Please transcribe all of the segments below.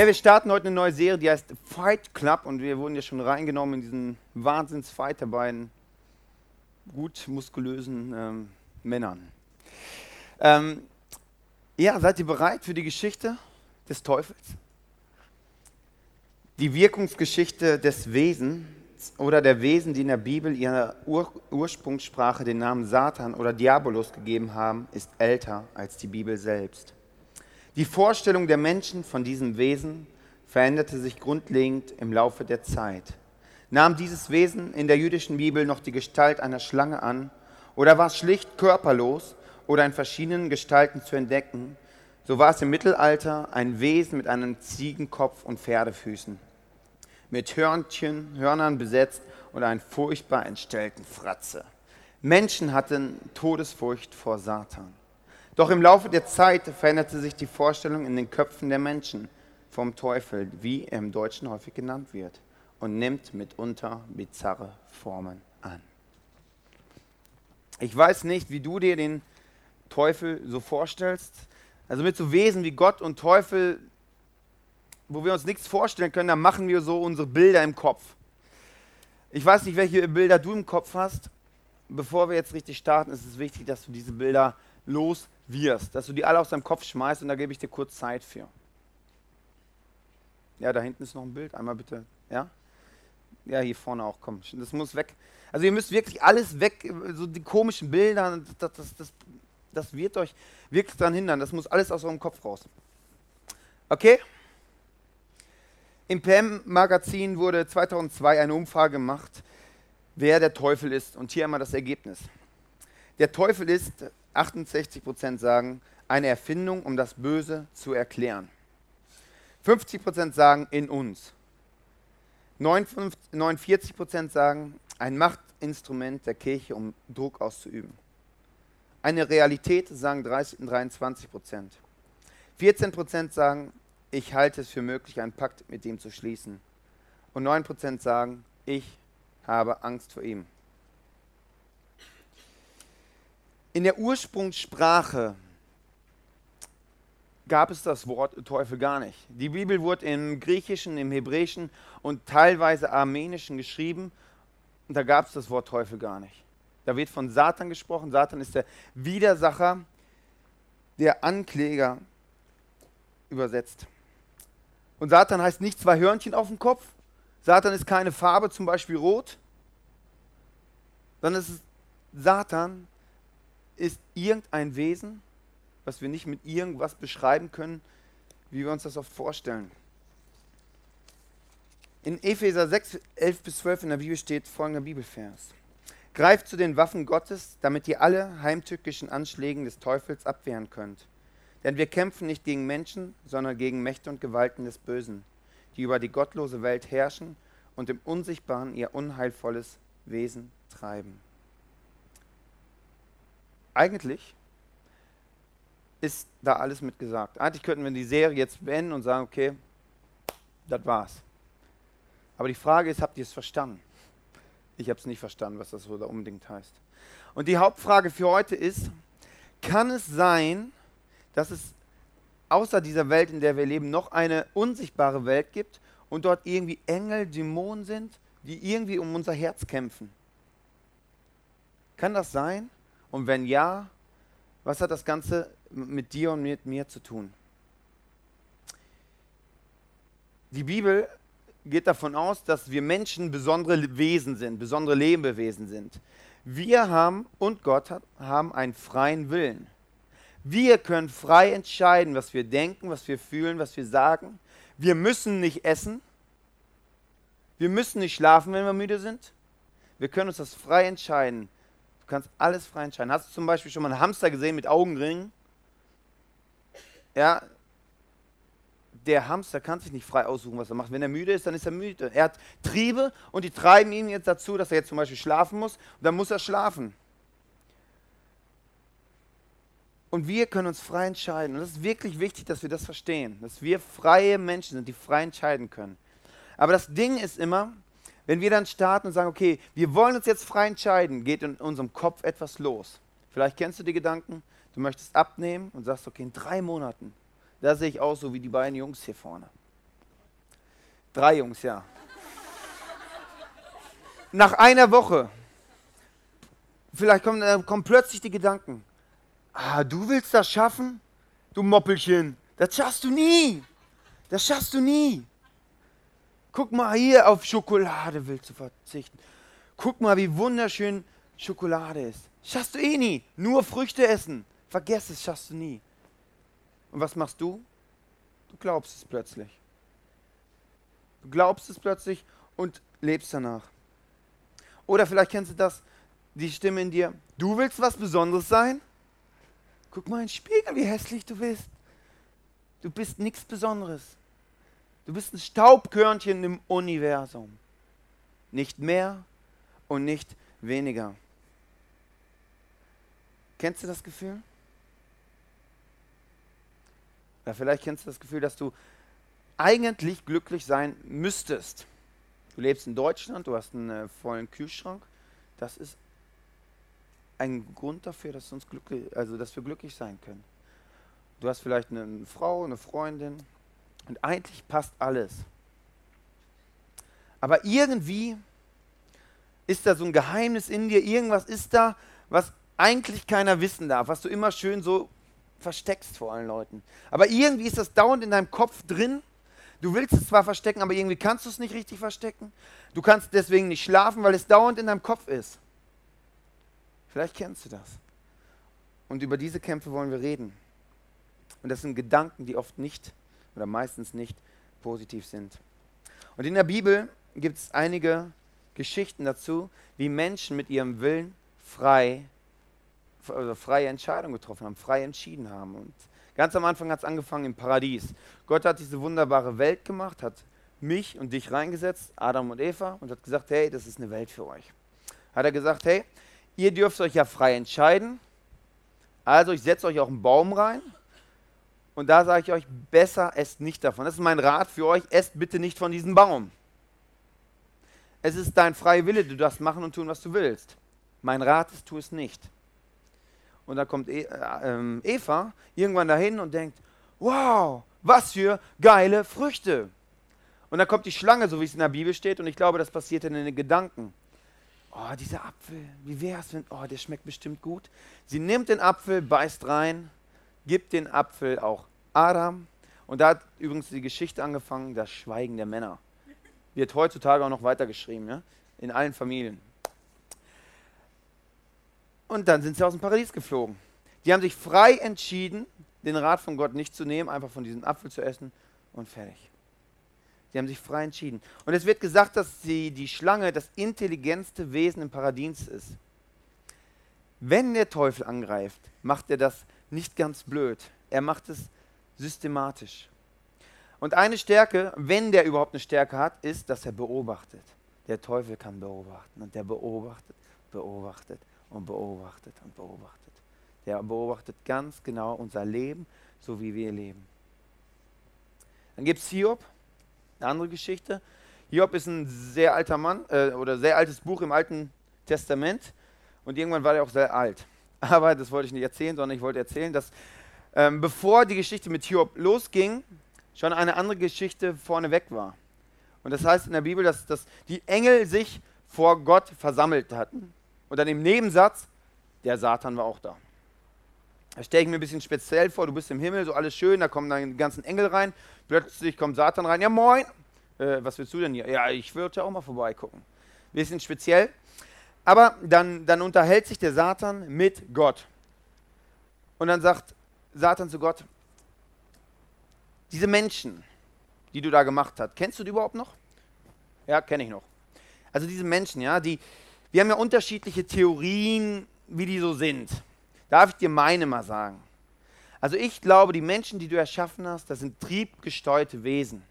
Ja, wir starten heute eine neue Serie, die heißt Fight Club und wir wurden ja schon reingenommen in diesen Wahnsinnsfight der beiden gut muskulösen ähm, Männern. Ähm, ja, seid ihr bereit für die Geschichte des Teufels? Die Wirkungsgeschichte des Wesens oder der Wesen, die in der Bibel ihrer Ur Ursprungssprache den Namen Satan oder Diabolos gegeben haben, ist älter als die Bibel selbst. Die Vorstellung der Menschen von diesem Wesen veränderte sich grundlegend im Laufe der Zeit. Nahm dieses Wesen in der jüdischen Bibel noch die Gestalt einer Schlange an oder war es schlicht körperlos oder in verschiedenen Gestalten zu entdecken, so war es im Mittelalter ein Wesen mit einem Ziegenkopf und Pferdefüßen mit Hörnchen, Hörnern besetzt und einen furchtbar entstellten Fratze. Menschen hatten Todesfurcht vor Satan. Doch im Laufe der Zeit veränderte sich die Vorstellung in den Köpfen der Menschen vom Teufel, wie er im Deutschen häufig genannt wird, und nimmt mitunter bizarre Formen an. Ich weiß nicht, wie du dir den Teufel so vorstellst. Also mit so Wesen wie Gott und Teufel wo wir uns nichts vorstellen können, dann machen wir so unsere Bilder im Kopf. Ich weiß nicht, welche Bilder du im Kopf hast. Bevor wir jetzt richtig starten, ist es wichtig, dass du diese Bilder loswirst, dass du die alle aus deinem Kopf schmeißt und da gebe ich dir kurz Zeit für. Ja, da hinten ist noch ein Bild. Einmal bitte. Ja? Ja, hier vorne auch. Komm, das muss weg. Also ihr müsst wirklich alles weg, so die komischen Bilder, das, das, das, das wird euch wirklich daran hindern. Das muss alles aus eurem Kopf raus. Okay? Im PM-Magazin wurde 2002 eine Umfrage gemacht, wer der Teufel ist. Und hier einmal das Ergebnis. Der Teufel ist, 68% sagen, eine Erfindung, um das Böse zu erklären. 50% sagen in uns. 49% sagen ein Machtinstrument der Kirche, um Druck auszuüben. Eine Realität, sagen 30, 23% 14% sagen ich halte es für möglich, einen Pakt mit ihm zu schließen. Und 9% sagen, ich habe Angst vor ihm. In der Ursprungssprache gab es das Wort Teufel gar nicht. Die Bibel wurde im Griechischen, im Hebräischen und teilweise Armenischen geschrieben und da gab es das Wort Teufel gar nicht. Da wird von Satan gesprochen. Satan ist der Widersacher, der Ankläger übersetzt. Und Satan heißt nicht zwei Hörnchen auf dem Kopf. Satan ist keine Farbe, zum Beispiel rot. Sondern es ist, Satan ist irgendein Wesen, was wir nicht mit irgendwas beschreiben können, wie wir uns das oft vorstellen. In Epheser 6, 11 bis 12 in der Bibel steht folgender Bibelvers. Greift zu den Waffen Gottes, damit ihr alle heimtückischen Anschlägen des Teufels abwehren könnt. Denn wir kämpfen nicht gegen Menschen, sondern gegen Mächte und Gewalten des Bösen, die über die gottlose Welt herrschen und im Unsichtbaren ihr unheilvolles Wesen treiben. Eigentlich ist da alles mit gesagt. Eigentlich könnten wir die Serie jetzt beenden und sagen, okay, das war's. Aber die Frage ist, habt ihr es verstanden? Ich habe es nicht verstanden, was das so da unbedingt heißt. Und die Hauptfrage für heute ist, kann es sein, dass es außer dieser Welt, in der wir leben, noch eine unsichtbare Welt gibt und dort irgendwie Engel, Dämonen sind, die irgendwie um unser Herz kämpfen. Kann das sein? Und wenn ja, was hat das Ganze mit dir und mit mir zu tun? Die Bibel geht davon aus, dass wir Menschen besondere Wesen sind, besondere Lebewesen sind. Wir haben und Gott hat, haben einen freien Willen. Wir können frei entscheiden, was wir denken, was wir fühlen, was wir sagen. Wir müssen nicht essen. Wir müssen nicht schlafen, wenn wir müde sind. Wir können uns das frei entscheiden. Du kannst alles frei entscheiden. Hast du zum Beispiel schon mal einen Hamster gesehen mit Augenringen? Ja, der Hamster kann sich nicht frei aussuchen, was er macht. Wenn er müde ist, dann ist er müde. Er hat Triebe und die treiben ihn jetzt dazu, dass er jetzt zum Beispiel schlafen muss. Und dann muss er schlafen. Und wir können uns frei entscheiden. Und es ist wirklich wichtig, dass wir das verstehen, dass wir freie Menschen sind, die frei entscheiden können. Aber das Ding ist immer, wenn wir dann starten und sagen, okay, wir wollen uns jetzt frei entscheiden, geht in unserem Kopf etwas los. Vielleicht kennst du die Gedanken, du möchtest abnehmen und sagst, okay, in drei Monaten, da sehe ich aus so wie die beiden Jungs hier vorne. Drei Jungs, ja. Nach einer Woche, vielleicht kommen, äh, kommen plötzlich die Gedanken, ah, du willst das schaffen? Du Moppelchen, das schaffst du nie. Das schaffst du nie. Guck mal hier, auf Schokolade willst du verzichten. Guck mal, wie wunderschön Schokolade ist. Schaffst du eh nie. Nur Früchte essen. Vergiss es, schaffst du nie. Und was machst du? Du glaubst es plötzlich. Du glaubst es plötzlich und lebst danach. Oder vielleicht kennst du das, die Stimme in dir. Du willst was Besonderes sein? Guck mal in den Spiegel, wie hässlich du bist. Du bist nichts Besonderes. Du bist ein Staubkörnchen im Universum. Nicht mehr und nicht weniger. Kennst du das Gefühl? Oder vielleicht kennst du das Gefühl, dass du eigentlich glücklich sein müsstest. Du lebst in Deutschland, du hast einen äh, vollen Kühlschrank. Das ist ein Grund dafür, dass, uns glücklich, also dass wir glücklich sein können. Du hast vielleicht eine Frau, eine Freundin und eigentlich passt alles. Aber irgendwie ist da so ein Geheimnis in dir, irgendwas ist da, was eigentlich keiner wissen darf, was du immer schön so versteckst vor allen Leuten. Aber irgendwie ist das dauernd in deinem Kopf drin. Du willst es zwar verstecken, aber irgendwie kannst du es nicht richtig verstecken. Du kannst deswegen nicht schlafen, weil es dauernd in deinem Kopf ist. Vielleicht kennst du das. Und über diese Kämpfe wollen wir reden. Und das sind Gedanken, die oft nicht oder meistens nicht positiv sind. Und in der Bibel gibt es einige Geschichten dazu, wie Menschen mit ihrem Willen frei also freie Entscheidungen getroffen haben, frei entschieden haben. Und ganz am Anfang hat es angefangen im Paradies. Gott hat diese wunderbare Welt gemacht, hat mich und dich reingesetzt, Adam und Eva, und hat gesagt, hey, das ist eine Welt für euch. Hat er gesagt, hey, ihr dürft euch ja frei entscheiden, also ich setze euch auch einen Baum rein und da sage ich euch, besser esst nicht davon. Das ist mein Rat für euch, esst bitte nicht von diesem Baum. Es ist dein freier Wille, du darfst machen und tun, was du willst. Mein Rat ist, tu es nicht. Und da kommt e äh, Eva irgendwann dahin und denkt, wow, was für geile Früchte. Und dann kommt die Schlange, so wie es in der Bibel steht, und ich glaube, das passiert in den Gedanken. Oh, dieser Apfel, wie wäre es, wenn, oh, der schmeckt bestimmt gut. Sie nimmt den Apfel, beißt rein, gibt den Apfel auch Adam. Und da hat übrigens die Geschichte angefangen, das Schweigen der Männer. Wird heutzutage auch noch weitergeschrieben, ja? in allen Familien. Und dann sind sie aus dem Paradies geflogen. Die haben sich frei entschieden, den Rat von Gott nicht zu nehmen, einfach von diesem Apfel zu essen und fertig. Sie haben sich frei entschieden. Und es wird gesagt, dass sie, die Schlange das intelligentste Wesen im Paradies ist. Wenn der Teufel angreift, macht er das nicht ganz blöd. Er macht es systematisch. Und eine Stärke, wenn der überhaupt eine Stärke hat, ist, dass er beobachtet. Der Teufel kann beobachten und der beobachtet, beobachtet und beobachtet und beobachtet. Der beobachtet ganz genau unser Leben, so wie wir leben. Dann gibt es Hiob, eine andere Geschichte. Hiob ist ein sehr alter Mann äh, oder sehr altes Buch im Alten Testament und irgendwann war er auch sehr alt. Aber das wollte ich nicht erzählen, sondern ich wollte erzählen, dass ähm, bevor die Geschichte mit Hiob losging, schon eine andere Geschichte vorneweg war. Und das heißt in der Bibel, dass, dass die Engel sich vor Gott versammelt hatten und dann im Nebensatz, der Satan war auch da. Da stelle ich mir ein bisschen speziell vor, du bist im Himmel, so alles schön, da kommen dann die ganzen Engel rein, plötzlich kommt Satan rein, ja moin, äh, was willst du denn hier? Ja, ich würde ja auch mal vorbeigucken. Bisschen speziell. Aber dann, dann unterhält sich der Satan mit Gott. Und dann sagt Satan zu Gott, diese Menschen, die du da gemacht hast, kennst du die überhaupt noch? Ja, kenne ich noch. Also diese Menschen, ja, die, wir haben ja unterschiedliche Theorien, wie die so sind. Darf ich dir meine mal sagen? Also ich glaube, die Menschen, die du erschaffen hast, das sind triebgesteuerte Wesen.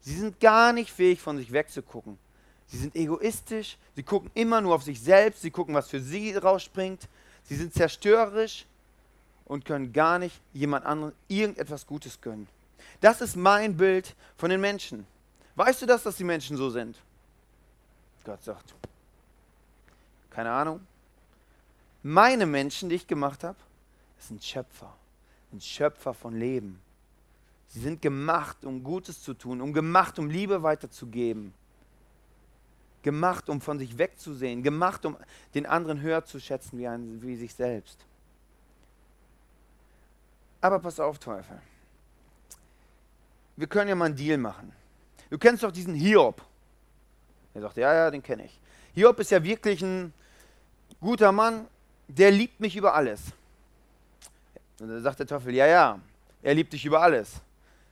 Sie sind gar nicht fähig, von sich wegzugucken. Sie sind egoistisch, sie gucken immer nur auf sich selbst, sie gucken, was für sie rausspringt. Sie sind zerstörerisch und können gar nicht jemand anderem irgendetwas Gutes gönnen. Das ist mein Bild von den Menschen. Weißt du das, dass die Menschen so sind? Gott sagt, keine Ahnung. Meine Menschen, die ich gemacht habe, sind Schöpfer. Ein Schöpfer von Leben. Sie sind gemacht, um Gutes zu tun, um gemacht, um Liebe weiterzugeben. Gemacht, um von sich wegzusehen, gemacht, um den anderen höher zu schätzen wie, ein, wie sich selbst. Aber pass auf, Teufel. Wir können ja mal einen Deal machen. Du kennst doch diesen Hiob. Er sagt, ja, ja, den kenne ich. Hiob ist ja wirklich ein guter Mann, der liebt mich über alles. Und dann sagt der Teufel, ja, ja, er liebt dich über alles.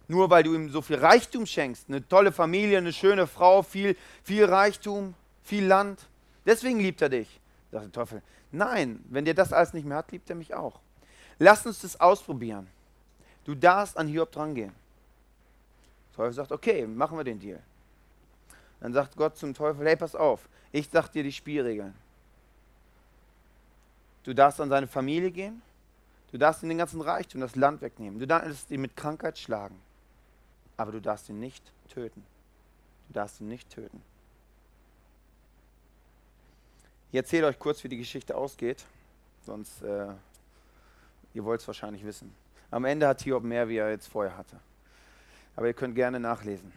Nur weil du ihm so viel Reichtum schenkst, eine tolle Familie, eine schöne Frau, viel, viel Reichtum, viel Land. Deswegen liebt er dich. Sagt der Teufel, nein, wenn der das alles nicht mehr hat, liebt er mich auch. Lass uns das ausprobieren. Du darfst an Hiob drangehen. Der Teufel sagt, okay, machen wir den Deal. Dann sagt Gott zum Teufel, hey, pass auf, ich sag dir die Spielregeln. Du darfst an seine Familie gehen, du darfst ihm den ganzen Reichtum, das Land wegnehmen, du darfst ihn mit Krankheit schlagen, aber du darfst ihn nicht töten. Du darfst ihn nicht töten. Ich erzähle euch kurz, wie die Geschichte ausgeht, sonst äh, ihr wollt es wahrscheinlich wissen. Am Ende hat Hiob mehr, wie er jetzt vorher hatte. Aber ihr könnt gerne nachlesen.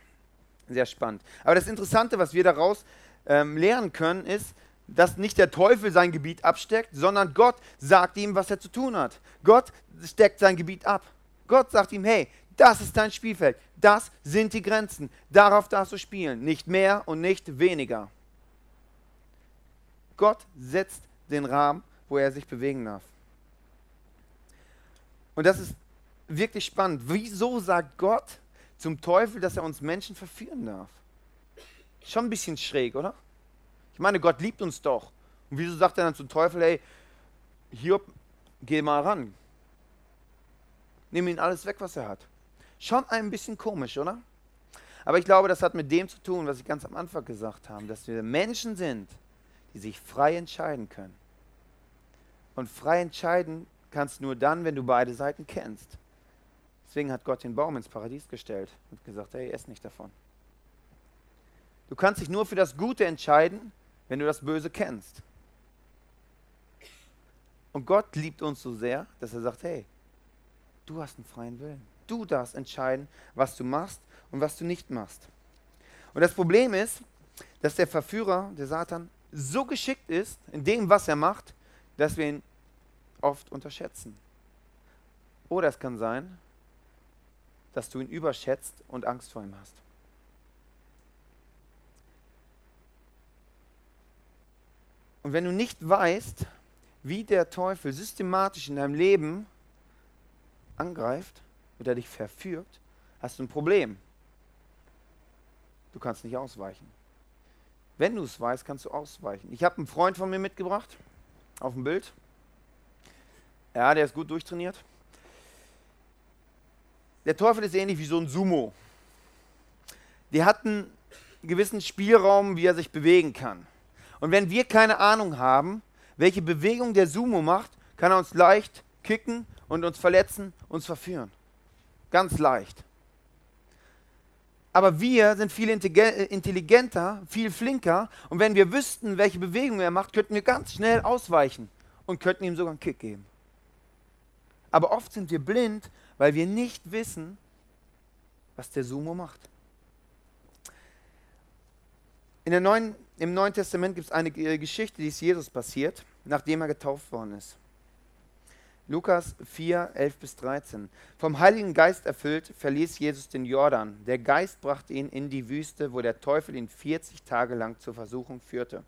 Sehr spannend. Aber das Interessante, was wir daraus ähm, lernen können, ist, dass nicht der Teufel sein Gebiet absteckt, sondern Gott sagt ihm, was er zu tun hat. Gott steckt sein Gebiet ab. Gott sagt ihm, hey, das ist dein Spielfeld, das sind die Grenzen, darauf darfst du spielen, nicht mehr und nicht weniger. Gott setzt den Rahmen, wo er sich bewegen darf. Und das ist wirklich spannend. Wieso sagt Gott, zum Teufel, dass er uns Menschen verführen darf. Schon ein bisschen schräg, oder? Ich meine, Gott liebt uns doch. Und wieso sagt er dann zum Teufel, hey, Hiob, geh mal ran. Nimm ihn alles weg, was er hat. Schon ein bisschen komisch, oder? Aber ich glaube, das hat mit dem zu tun, was ich ganz am Anfang gesagt habe, dass wir Menschen sind, die sich frei entscheiden können. Und frei entscheiden kannst nur dann, wenn du beide Seiten kennst. Deswegen hat Gott den Baum ins Paradies gestellt und gesagt, hey, ess nicht davon. Du kannst dich nur für das Gute entscheiden, wenn du das Böse kennst. Und Gott liebt uns so sehr, dass er sagt, hey, du hast einen freien Willen. Du darfst entscheiden, was du machst und was du nicht machst. Und das Problem ist, dass der Verführer, der Satan, so geschickt ist in dem, was er macht, dass wir ihn oft unterschätzen. Oder es kann sein, dass du ihn überschätzt und Angst vor ihm hast. Und wenn du nicht weißt, wie der Teufel systematisch in deinem Leben angreift oder dich verführt, hast du ein Problem. Du kannst nicht ausweichen. Wenn du es weißt, kannst du ausweichen. Ich habe einen Freund von mir mitgebracht, auf dem Bild. Ja, der ist gut durchtrainiert. Der Teufel ist ähnlich wie so ein Sumo. Der hat einen gewissen Spielraum, wie er sich bewegen kann. Und wenn wir keine Ahnung haben, welche Bewegung der Sumo macht, kann er uns leicht kicken und uns verletzen, uns verführen. Ganz leicht. Aber wir sind viel intelligenter, viel flinker und wenn wir wüssten, welche Bewegung er macht, könnten wir ganz schnell ausweichen und könnten ihm sogar einen Kick geben. Aber oft sind wir blind weil wir nicht wissen, was der Sumo macht. In der Neuen, Im Neuen Testament gibt es eine Geschichte, die ist Jesus passiert, nachdem er getauft worden ist. Lukas 4, 11 bis 13. Vom Heiligen Geist erfüllt, verließ Jesus den Jordan. Der Geist brachte ihn in die Wüste, wo der Teufel ihn 40 Tage lang zur Versuchung führte.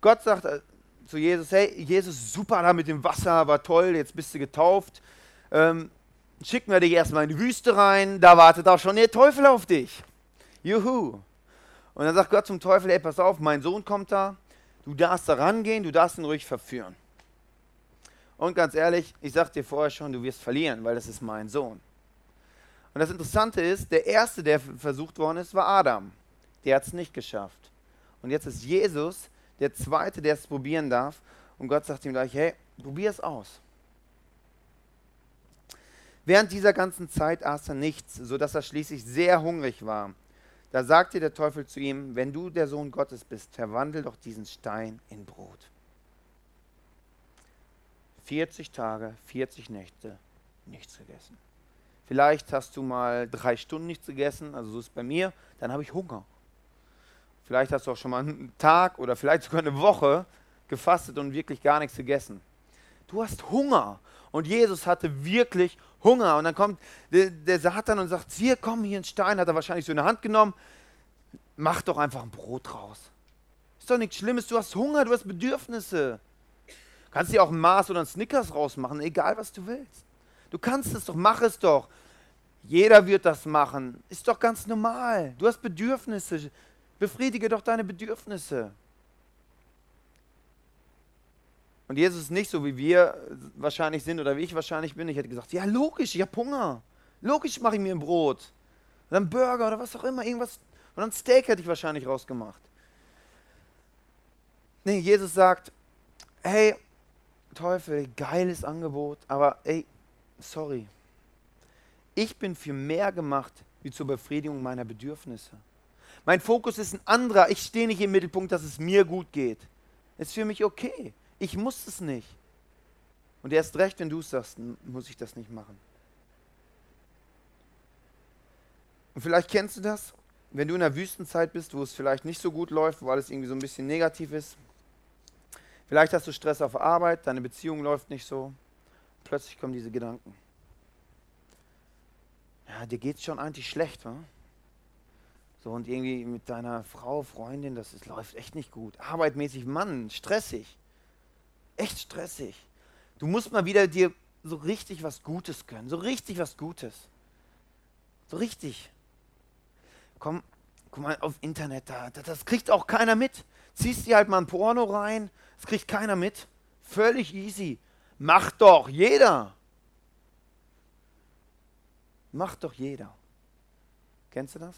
Gott sagt äh, zu Jesus, hey, Jesus, super da mit dem Wasser, war toll, jetzt bist du getauft ähm, schicken wir dich erstmal in die Wüste rein, da wartet auch schon der Teufel auf dich. Juhu. Und dann sagt Gott zum Teufel, ey, pass auf, mein Sohn kommt da, du darfst da rangehen, du darfst ihn ruhig verführen. Und ganz ehrlich, ich sag dir vorher schon, du wirst verlieren, weil das ist mein Sohn. Und das Interessante ist, der Erste, der versucht worden ist, war Adam. Der hat es nicht geschafft. Und jetzt ist Jesus der Zweite, der es probieren darf. Und Gott sagt ihm gleich, hey, probier es aus. Während dieser ganzen Zeit aß er nichts, sodass er schließlich sehr hungrig war. Da sagte der Teufel zu ihm, wenn du der Sohn Gottes bist, verwandel doch diesen Stein in Brot. 40 Tage, 40 Nächte, nichts gegessen. Vielleicht hast du mal drei Stunden nichts gegessen, also so ist es bei mir, dann habe ich Hunger. Vielleicht hast du auch schon mal einen Tag oder vielleicht sogar eine Woche gefastet und wirklich gar nichts gegessen. Du hast Hunger. Und Jesus hatte wirklich Hunger. Und dann kommt der, der Satan und sagt, hier, komm, hier ein Stein, hat er wahrscheinlich so in der Hand genommen. Mach doch einfach ein Brot raus. Ist doch nichts Schlimmes, du hast Hunger, du hast Bedürfnisse. Kannst dir auch ein Maß oder ein Snickers rausmachen, egal was du willst. Du kannst es doch, mach es doch. Jeder wird das machen. Ist doch ganz normal. Du hast Bedürfnisse. Befriedige doch deine Bedürfnisse. Und Jesus ist nicht so, wie wir wahrscheinlich sind oder wie ich wahrscheinlich bin. Ich hätte gesagt, ja logisch, ich habe Hunger. Logisch mache ich mir ein Brot. Oder einen Burger oder was auch immer. Irgendwas. Oder ein Steak hätte ich wahrscheinlich rausgemacht. Nee, Jesus sagt, hey, Teufel, geiles Angebot, aber ey, sorry. Ich bin für mehr gemacht wie zur Befriedigung meiner Bedürfnisse. Mein Fokus ist ein anderer. Ich stehe nicht im Mittelpunkt, dass es mir gut geht. Ist für mich okay. Ich muss es nicht. Und erst recht, wenn du es sagst, muss ich das nicht machen. Und vielleicht kennst du das, wenn du in der Wüstenzeit bist, wo es vielleicht nicht so gut läuft, wo alles irgendwie so ein bisschen negativ ist. Vielleicht hast du Stress auf Arbeit, deine Beziehung läuft nicht so. Plötzlich kommen diese Gedanken. Ja, dir geht es schon eigentlich schlecht, wa? So, und irgendwie mit deiner Frau, Freundin, das ist, läuft echt nicht gut. Arbeitmäßig, Mann, stressig. Echt stressig. Du musst mal wieder dir so richtig was Gutes gönnen. So richtig was Gutes. So richtig. Komm, guck mal auf Internet, da, das kriegt auch keiner mit. Ziehst dir halt mal ein Porno rein, das kriegt keiner mit. Völlig easy. Macht doch jeder. Macht doch jeder. Kennst du das?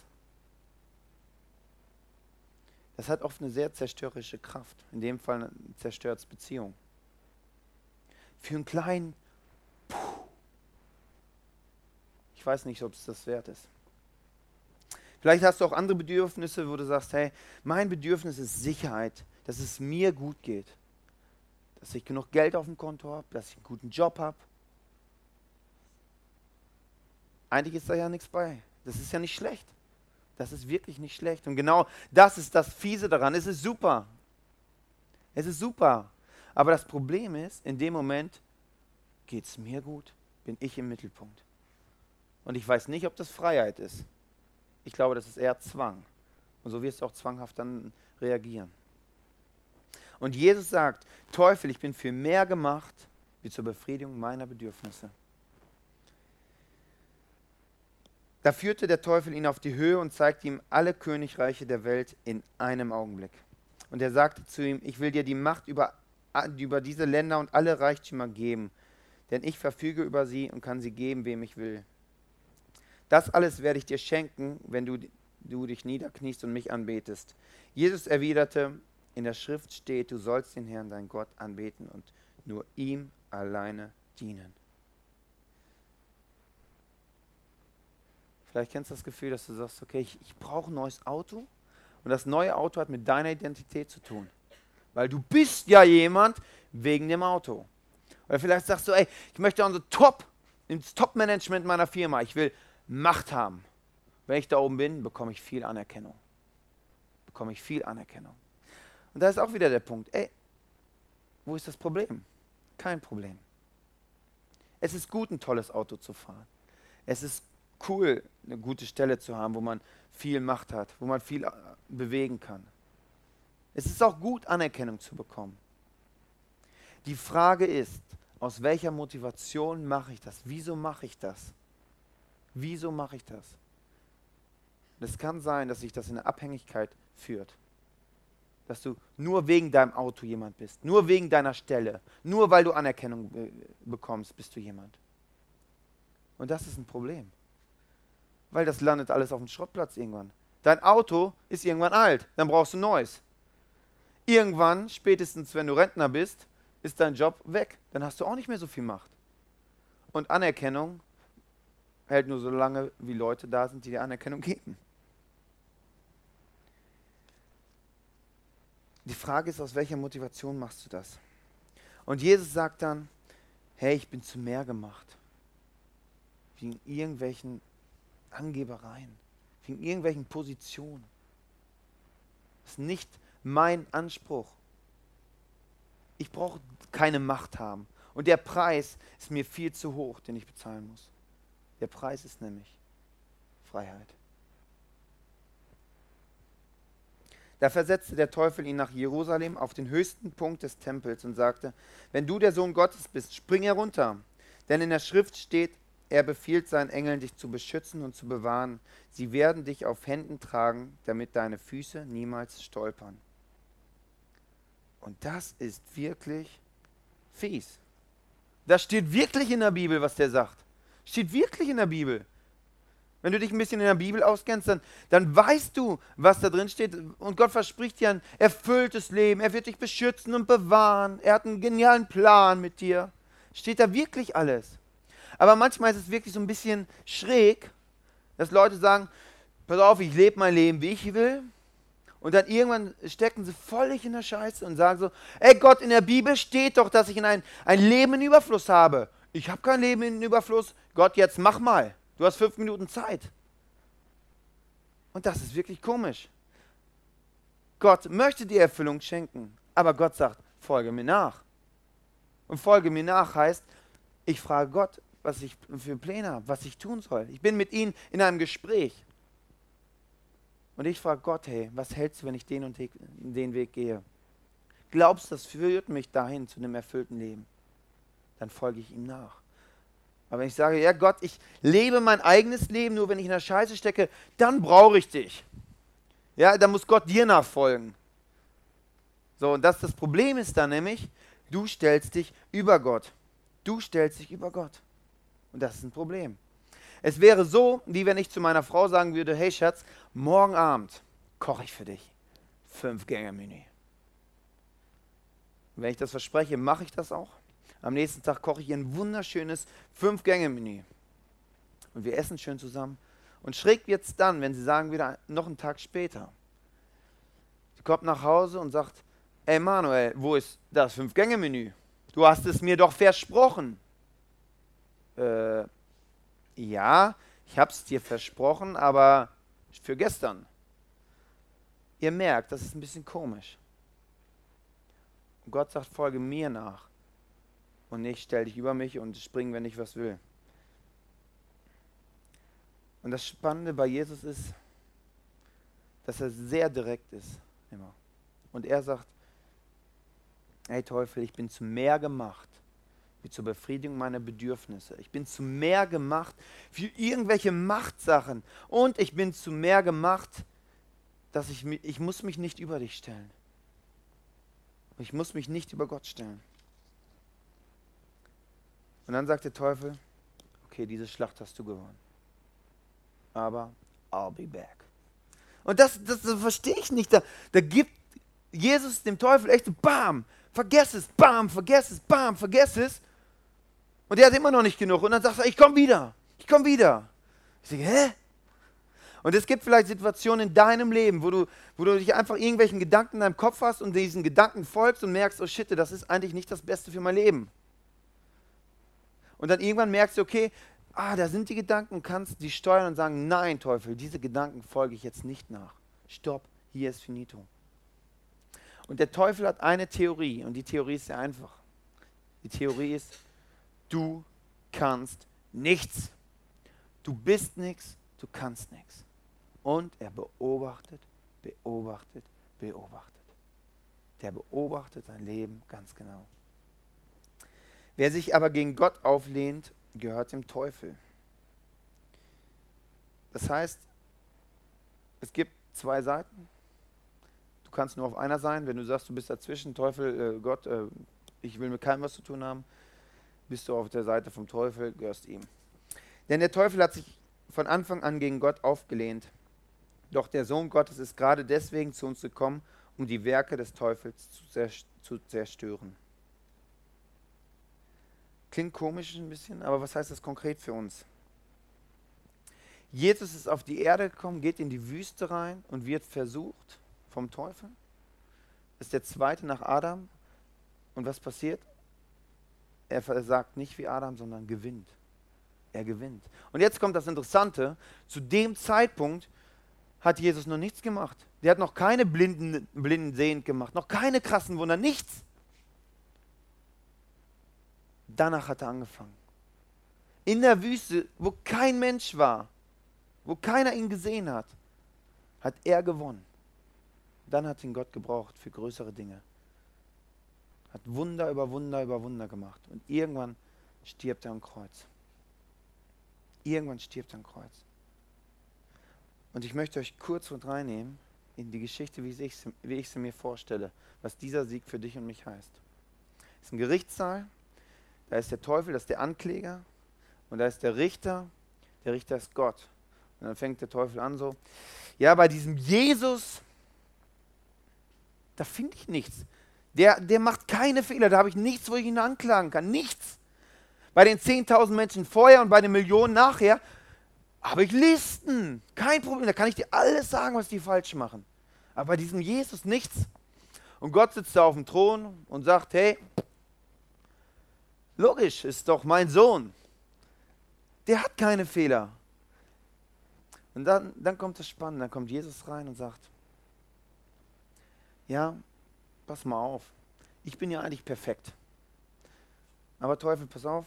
Das hat oft eine sehr zerstörerische Kraft. In dem Fall zerstört es Beziehung. Für einen kleinen, puh, ich weiß nicht, ob es das wert ist. Vielleicht hast du auch andere Bedürfnisse, wo du sagst, hey, mein Bedürfnis ist Sicherheit, dass es mir gut geht. Dass ich genug Geld auf dem Konto habe, dass ich einen guten Job habe. Eigentlich ist da ja nichts bei. Das ist ja nicht schlecht. Das ist wirklich nicht schlecht. Und genau das ist das Fiese daran. Es ist super. Es ist super. Aber das Problem ist, in dem Moment geht es mir gut, bin ich im Mittelpunkt. Und ich weiß nicht, ob das Freiheit ist. Ich glaube, das ist eher Zwang. Und so wirst du auch zwanghaft dann reagieren. Und Jesus sagt, Teufel, ich bin für mehr gemacht, wie zur Befriedigung meiner Bedürfnisse. Da führte der Teufel ihn auf die Höhe und zeigte ihm alle Königreiche der Welt in einem Augenblick. Und er sagte zu ihm, ich will dir die Macht über, über diese Länder und alle Reichtümer geben, denn ich verfüge über sie und kann sie geben, wem ich will. Das alles werde ich dir schenken, wenn du, du dich niederkniest und mich anbetest. Jesus erwiderte, in der Schrift steht, du sollst den Herrn, dein Gott, anbeten und nur ihm alleine dienen. Vielleicht kennst du das Gefühl, dass du sagst, okay, ich, ich brauche ein neues Auto und das neue Auto hat mit deiner Identität zu tun. Weil du bist ja jemand wegen dem Auto. Oder vielleicht sagst du, ey, ich möchte unser Top, ins Top-Management meiner Firma. Ich will Macht haben. Wenn ich da oben bin, bekomme ich viel Anerkennung. Bekomme ich viel Anerkennung. Und da ist auch wieder der Punkt, ey, wo ist das Problem? Kein Problem. Es ist gut, ein tolles Auto zu fahren. Es ist cool, eine gute Stelle zu haben, wo man viel Macht hat, wo man viel äh, bewegen kann. Es ist auch gut, Anerkennung zu bekommen. Die Frage ist, aus welcher Motivation mache ich das? Wieso mache ich das? Wieso mache ich das? Es kann sein, dass sich das in eine Abhängigkeit führt. Dass du nur wegen deinem Auto jemand bist, nur wegen deiner Stelle, nur weil du Anerkennung be bekommst, bist du jemand. Und das ist ein Problem. Weil das landet alles auf dem Schrottplatz irgendwann. Dein Auto ist irgendwann alt, dann brauchst du ein neues. Irgendwann, spätestens wenn du Rentner bist, ist dein Job weg. Dann hast du auch nicht mehr so viel Macht. Und Anerkennung hält nur so lange, wie Leute da sind, die dir Anerkennung geben. Die Frage ist, aus welcher Motivation machst du das? Und Jesus sagt dann, hey, ich bin zu mehr gemacht. wegen irgendwelchen Angebereien, wegen irgendwelchen Positionen. Das ist nicht mein Anspruch. Ich brauche keine Macht haben. Und der Preis ist mir viel zu hoch, den ich bezahlen muss. Der Preis ist nämlich Freiheit. Da versetzte der Teufel ihn nach Jerusalem auf den höchsten Punkt des Tempels und sagte, wenn du der Sohn Gottes bist, spring herunter. Denn in der Schrift steht, er befiehlt seinen Engeln, dich zu beschützen und zu bewahren. Sie werden dich auf Händen tragen, damit deine Füße niemals stolpern. Und das ist wirklich fies. Das steht wirklich in der Bibel, was der sagt. Steht wirklich in der Bibel. Wenn du dich ein bisschen in der Bibel auskennst, dann, dann weißt du, was da drin steht. Und Gott verspricht dir ein erfülltes Leben. Er wird dich beschützen und bewahren. Er hat einen genialen Plan mit dir. Steht da wirklich alles. Aber manchmal ist es wirklich so ein bisschen schräg, dass Leute sagen, pass auf, ich lebe mein Leben, wie ich will. Und dann irgendwann stecken sie völlig in der Scheiße und sagen so, ey Gott, in der Bibel steht doch, dass ich in ein, ein Leben in Überfluss habe. Ich habe kein Leben in Überfluss. Gott, jetzt mach mal. Du hast fünf Minuten Zeit. Und das ist wirklich komisch. Gott möchte dir Erfüllung schenken, aber Gott sagt, folge mir nach. Und folge mir nach heißt, ich frage Gott, was ich für Pläne habe, was ich tun soll. Ich bin mit ihm in einem Gespräch. Und ich frage Gott, hey, was hältst du, wenn ich den und den Weg gehe? Glaubst du, das führt mich dahin zu einem erfüllten Leben? Dann folge ich ihm nach. Aber wenn ich sage, ja Gott, ich lebe mein eigenes Leben, nur wenn ich in der Scheiße stecke, dann brauche ich dich. Ja, dann muss Gott dir nachfolgen. So, und das das Problem ist dann nämlich, du stellst dich über Gott. Du stellst dich über Gott. Und das ist ein Problem. Es wäre so, wie wenn ich zu meiner Frau sagen würde, hey Schatz, morgen Abend koche ich für dich. Fünf Gänge Menü. wenn ich das verspreche, mache ich das auch. Am nächsten Tag koche ich ihr ein wunderschönes Fünf-Gänge-Menü. Und wir essen schön zusammen. Und schräg es dann, wenn sie sagen, wieder noch einen Tag später. Sie kommt nach Hause und sagt, ey Manuel, wo ist das Fünf-Gänge-Menü? Du hast es mir doch versprochen. Äh, ja, ich habe es dir versprochen, aber für gestern. Ihr merkt, das ist ein bisschen komisch. Und Gott sagt, folge mir nach und nicht stell dich über mich und spring, wenn ich was will. Und das Spannende bei Jesus ist, dass er sehr direkt ist, immer. Und er sagt, hey Teufel, ich bin zu mehr gemacht, wie zur Befriedigung meiner Bedürfnisse. Ich bin zu mehr gemacht für irgendwelche Machtsachen. Und ich bin zu mehr gemacht, dass ich, ich muss mich nicht über dich stellen. Ich muss mich nicht über Gott stellen. Und dann sagt der Teufel, okay, diese Schlacht hast du gewonnen. Aber I'll be back. Und das, das, das verstehe ich nicht. Da, da gibt Jesus dem Teufel echt so, bam, vergess es, bam, vergess es, bam, vergess es. Und er hat immer noch nicht genug. Und dann sagt er, ich komme wieder, ich komme wieder. Ich sage, hä? Und es gibt vielleicht Situationen in deinem Leben, wo du, wo du dich einfach irgendwelchen Gedanken in deinem Kopf hast und diesen Gedanken folgst und merkst, oh shit, das ist eigentlich nicht das Beste für mein Leben. Und dann irgendwann merkst du, okay, ah, da sind die Gedanken und kannst die steuern und sagen, nein, Teufel, diese Gedanken folge ich jetzt nicht nach. Stopp, hier ist finito. Und der Teufel hat eine Theorie und die Theorie ist sehr einfach. Die Theorie ist, du kannst nichts. Du bist nichts, du kannst nichts. Und er beobachtet, beobachtet, beobachtet. Der beobachtet dein Leben ganz genau. Wer sich aber gegen Gott auflehnt, gehört dem Teufel. Das heißt, es gibt zwei Seiten. Du kannst nur auf einer sein. Wenn du sagst, du bist dazwischen, Teufel, äh, Gott, äh, ich will mit keinem was zu tun haben, bist du auf der Seite vom Teufel, gehörst ihm. Denn der Teufel hat sich von Anfang an gegen Gott aufgelehnt. Doch der Sohn Gottes ist gerade deswegen zu uns gekommen, um die Werke des Teufels zu zerstören. Klingt komisch ein bisschen, aber was heißt das konkret für uns? Jesus ist auf die Erde gekommen, geht in die Wüste rein und wird versucht vom Teufel. Ist der zweite nach Adam. Und was passiert? Er versagt nicht wie Adam, sondern gewinnt. Er gewinnt. Und jetzt kommt das Interessante. Zu dem Zeitpunkt hat Jesus noch nichts gemacht. Der hat noch keine Blinden, Blinden sehend gemacht, noch keine krassen Wunder, nichts. Danach hat er angefangen. In der Wüste, wo kein Mensch war, wo keiner ihn gesehen hat, hat er gewonnen. Dann hat ihn Gott gebraucht für größere Dinge. Hat Wunder über Wunder über Wunder gemacht. Und irgendwann stirbt er am Kreuz. Irgendwann stirbt er am Kreuz. Und ich möchte euch kurz und reinnehmen in die Geschichte, wie ich, wie ich sie mir vorstelle, was dieser Sieg für dich und mich heißt. Es ist ein Gerichtssaal, da ist der Teufel, das ist der Ankläger und da ist der Richter, der Richter ist Gott. Und dann fängt der Teufel an so, ja, bei diesem Jesus, da finde ich nichts. Der, der macht keine Fehler, da habe ich nichts, wo ich ihn anklagen kann, nichts. Bei den 10.000 Menschen vorher und bei den Millionen nachher habe ich Listen, kein Problem, da kann ich dir alles sagen, was die falsch machen. Aber bei diesem Jesus nichts. Und Gott sitzt da auf dem Thron und sagt, hey, logisch, ist doch mein Sohn. Der hat keine Fehler. Und dann, dann kommt das Spannende, dann kommt Jesus rein und sagt, ja, pass mal auf, ich bin ja eigentlich perfekt. Aber Teufel, pass auf,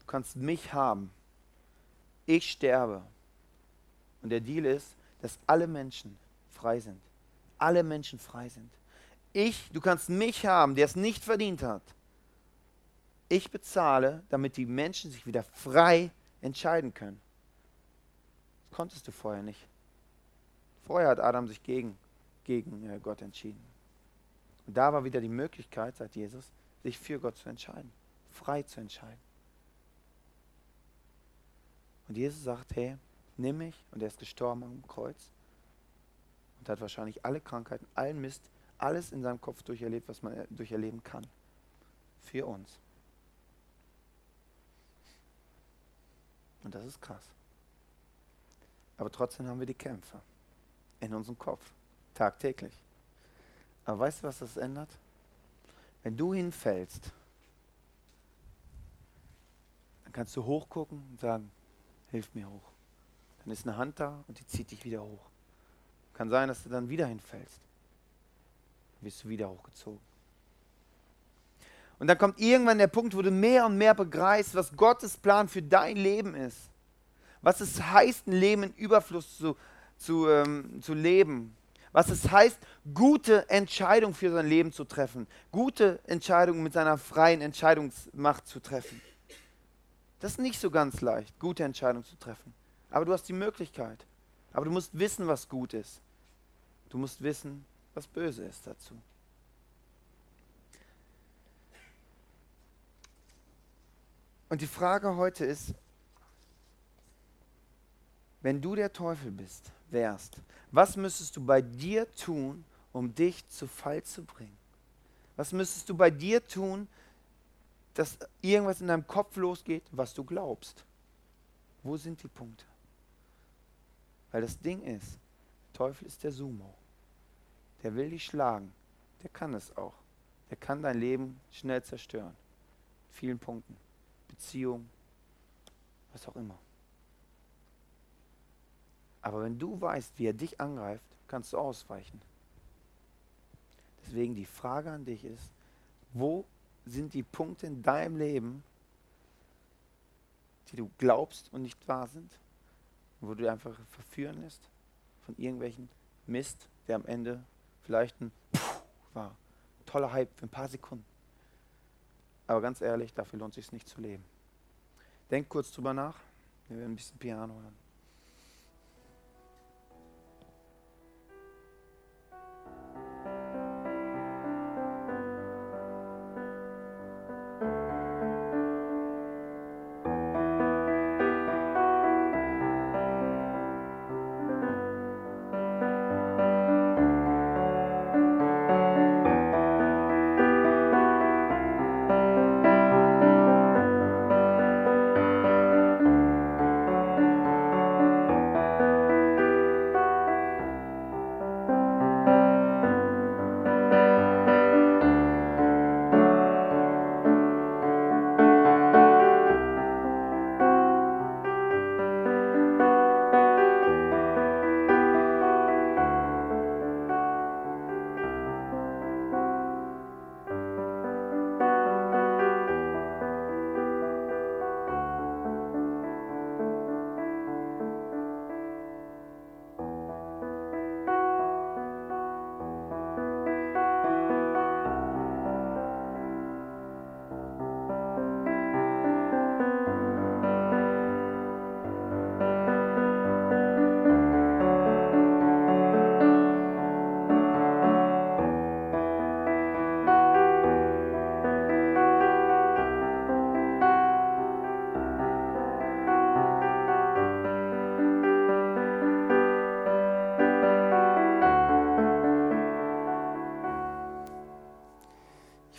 du kannst mich haben. Ich sterbe. Und der Deal ist, dass alle Menschen frei sind. Alle Menschen frei sind. Ich, du kannst mich haben, der es nicht verdient hat. Ich bezahle, damit die Menschen sich wieder frei entscheiden können. Das konntest du vorher nicht. Vorher hat Adam sich gegen, gegen äh, Gott entschieden. Und da war wieder die Möglichkeit, sagt Jesus, sich für Gott zu entscheiden, frei zu entscheiden. Und Jesus sagt, hey, nimm mich. Und er ist gestorben am Kreuz. Und hat wahrscheinlich alle Krankheiten, allen Mist, alles in seinem Kopf durcherlebt, was man durcherleben kann. Für uns. Und das ist krass. Aber trotzdem haben wir die Kämpfe in unserem Kopf, tagtäglich. Aber weißt du, was das ändert? Wenn du hinfällst, dann kannst du hochgucken und sagen, hilf mir hoch. Dann ist eine Hand da und die zieht dich wieder hoch. Kann sein, dass du dann wieder hinfällst. Dann wirst du wieder hochgezogen. Und dann kommt irgendwann der Punkt, wo du mehr und mehr begreifst, was Gottes Plan für dein Leben ist. Was es heißt, ein Leben in Überfluss zu, zu, ähm, zu leben. Was es heißt, gute Entscheidungen für sein Leben zu treffen. Gute Entscheidungen mit seiner freien Entscheidungsmacht zu treffen. Das ist nicht so ganz leicht, gute Entscheidungen zu treffen. Aber du hast die Möglichkeit. Aber du musst wissen, was gut ist. Du musst wissen, was böse ist dazu. Und die Frage heute ist, wenn du der Teufel bist, wärst, was müsstest du bei dir tun, um dich zu Fall zu bringen? Was müsstest du bei dir tun, dass irgendwas in deinem Kopf losgeht, was du glaubst? Wo sind die Punkte? Weil das Ding ist, der Teufel ist der Sumo. Der will dich schlagen. Der kann es auch. Der kann dein Leben schnell zerstören. vielen Punkten. Beziehung, was auch immer. Aber wenn du weißt, wie er dich angreift, kannst du ausweichen. Deswegen die Frage an dich ist, wo sind die Punkte in deinem Leben, die du glaubst und nicht wahr sind? Wo du einfach verführen lässt von irgendwelchen Mist, der am Ende vielleicht ein Puh war. Toller Hype für ein paar Sekunden. Aber ganz ehrlich, dafür lohnt es sich nicht zu leben. Denk kurz drüber nach. Wir werden ein bisschen Piano hören.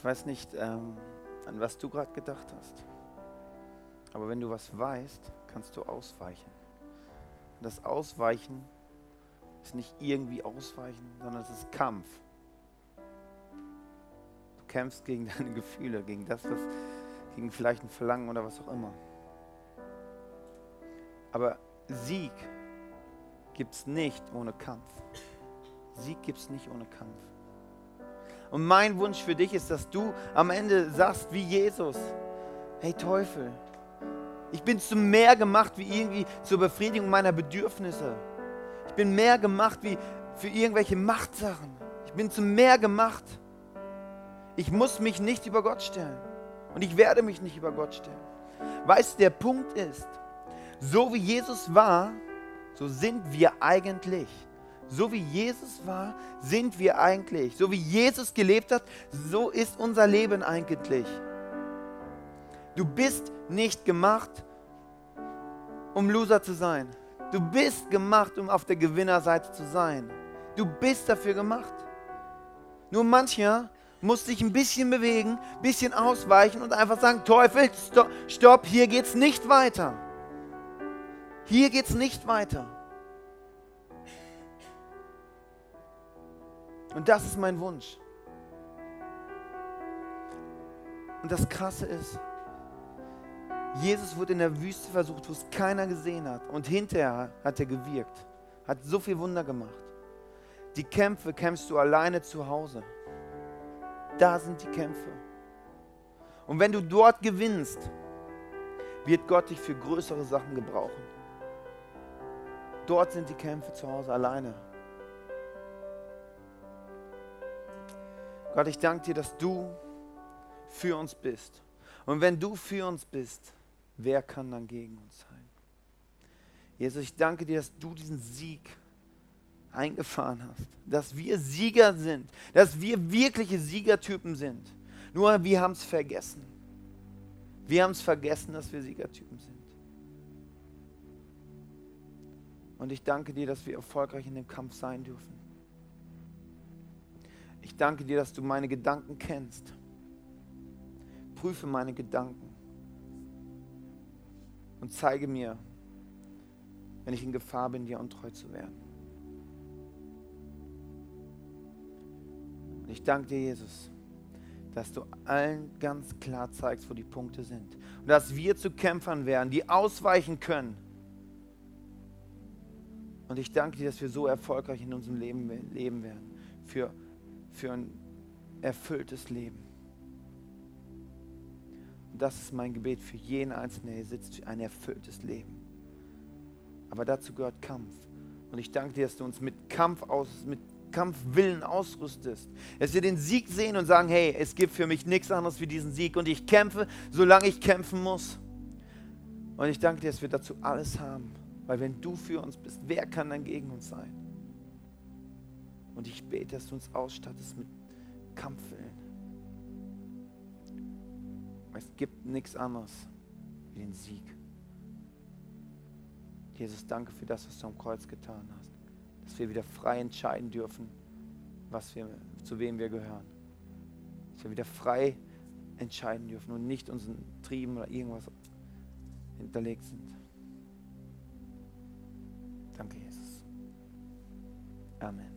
Weiß nicht, ähm, an was du gerade gedacht hast. Aber wenn du was weißt, kannst du ausweichen. Und das Ausweichen ist nicht irgendwie Ausweichen, sondern es ist Kampf. Du kämpfst gegen deine Gefühle, gegen das, was, gegen vielleicht ein Verlangen oder was auch immer. Aber Sieg gibt es nicht ohne Kampf. Sieg gibt es nicht ohne Kampf. Und mein Wunsch für dich ist, dass du am Ende sagst wie Jesus, hey Teufel, ich bin zu mehr gemacht wie irgendwie zur Befriedigung meiner Bedürfnisse. Ich bin mehr gemacht wie für irgendwelche Machtsachen. Ich bin zu mehr gemacht. Ich muss mich nicht über Gott stellen. Und ich werde mich nicht über Gott stellen. Weißt du, der Punkt ist, so wie Jesus war, so sind wir eigentlich. So wie Jesus war, sind wir eigentlich. So wie Jesus gelebt hat, so ist unser Leben eigentlich. Du bist nicht gemacht, um Loser zu sein. Du bist gemacht, um auf der Gewinnerseite zu sein. Du bist dafür gemacht. Nur mancher muss sich ein bisschen bewegen, ein bisschen ausweichen und einfach sagen, Teufel, stopp, stopp hier geht's nicht weiter. Hier geht's nicht weiter. Und das ist mein Wunsch. Und das Krasse ist, Jesus wurde in der Wüste versucht, wo es keiner gesehen hat. Und hinterher hat er gewirkt, hat so viel Wunder gemacht. Die Kämpfe kämpfst du alleine zu Hause. Da sind die Kämpfe. Und wenn du dort gewinnst, wird Gott dich für größere Sachen gebrauchen. Dort sind die Kämpfe zu Hause alleine. Gott, ich danke dir, dass du für uns bist. Und wenn du für uns bist, wer kann dann gegen uns sein? Jesus, ich danke dir, dass du diesen Sieg eingefahren hast, dass wir Sieger sind, dass wir wirkliche Siegertypen sind. Nur wir haben es vergessen. Wir haben es vergessen, dass wir Siegertypen sind. Und ich danke dir, dass wir erfolgreich in dem Kampf sein dürfen. Ich danke dir, dass du meine Gedanken kennst. Prüfe meine Gedanken und zeige mir, wenn ich in Gefahr bin, dir untreu zu werden. Und ich danke dir, Jesus, dass du allen ganz klar zeigst, wo die Punkte sind. Und dass wir zu Kämpfern werden, die ausweichen können. Und ich danke dir, dass wir so erfolgreich in unserem Leben leben werden. Für für ein erfülltes Leben. Und das ist mein Gebet für jeden Einzelnen, der hier sitzt, für ein erfülltes Leben. Aber dazu gehört Kampf. Und ich danke dir, dass du uns mit Kampf aus, mit Kampfwillen ausrüstest. Dass wir den Sieg sehen und sagen, hey, es gibt für mich nichts anderes wie diesen Sieg und ich kämpfe, solange ich kämpfen muss. Und ich danke dir, dass wir dazu alles haben. Weil wenn du für uns bist, wer kann dann gegen uns sein? Und ich bete, dass du uns ausstattest mit Kampfwillen. Es gibt nichts anderes wie den Sieg. Jesus, danke für das, was du am Kreuz getan hast. Dass wir wieder frei entscheiden dürfen, was wir, zu wem wir gehören. Dass wir wieder frei entscheiden dürfen und nicht unseren Trieben oder irgendwas hinterlegt sind. Danke, Jesus. Amen.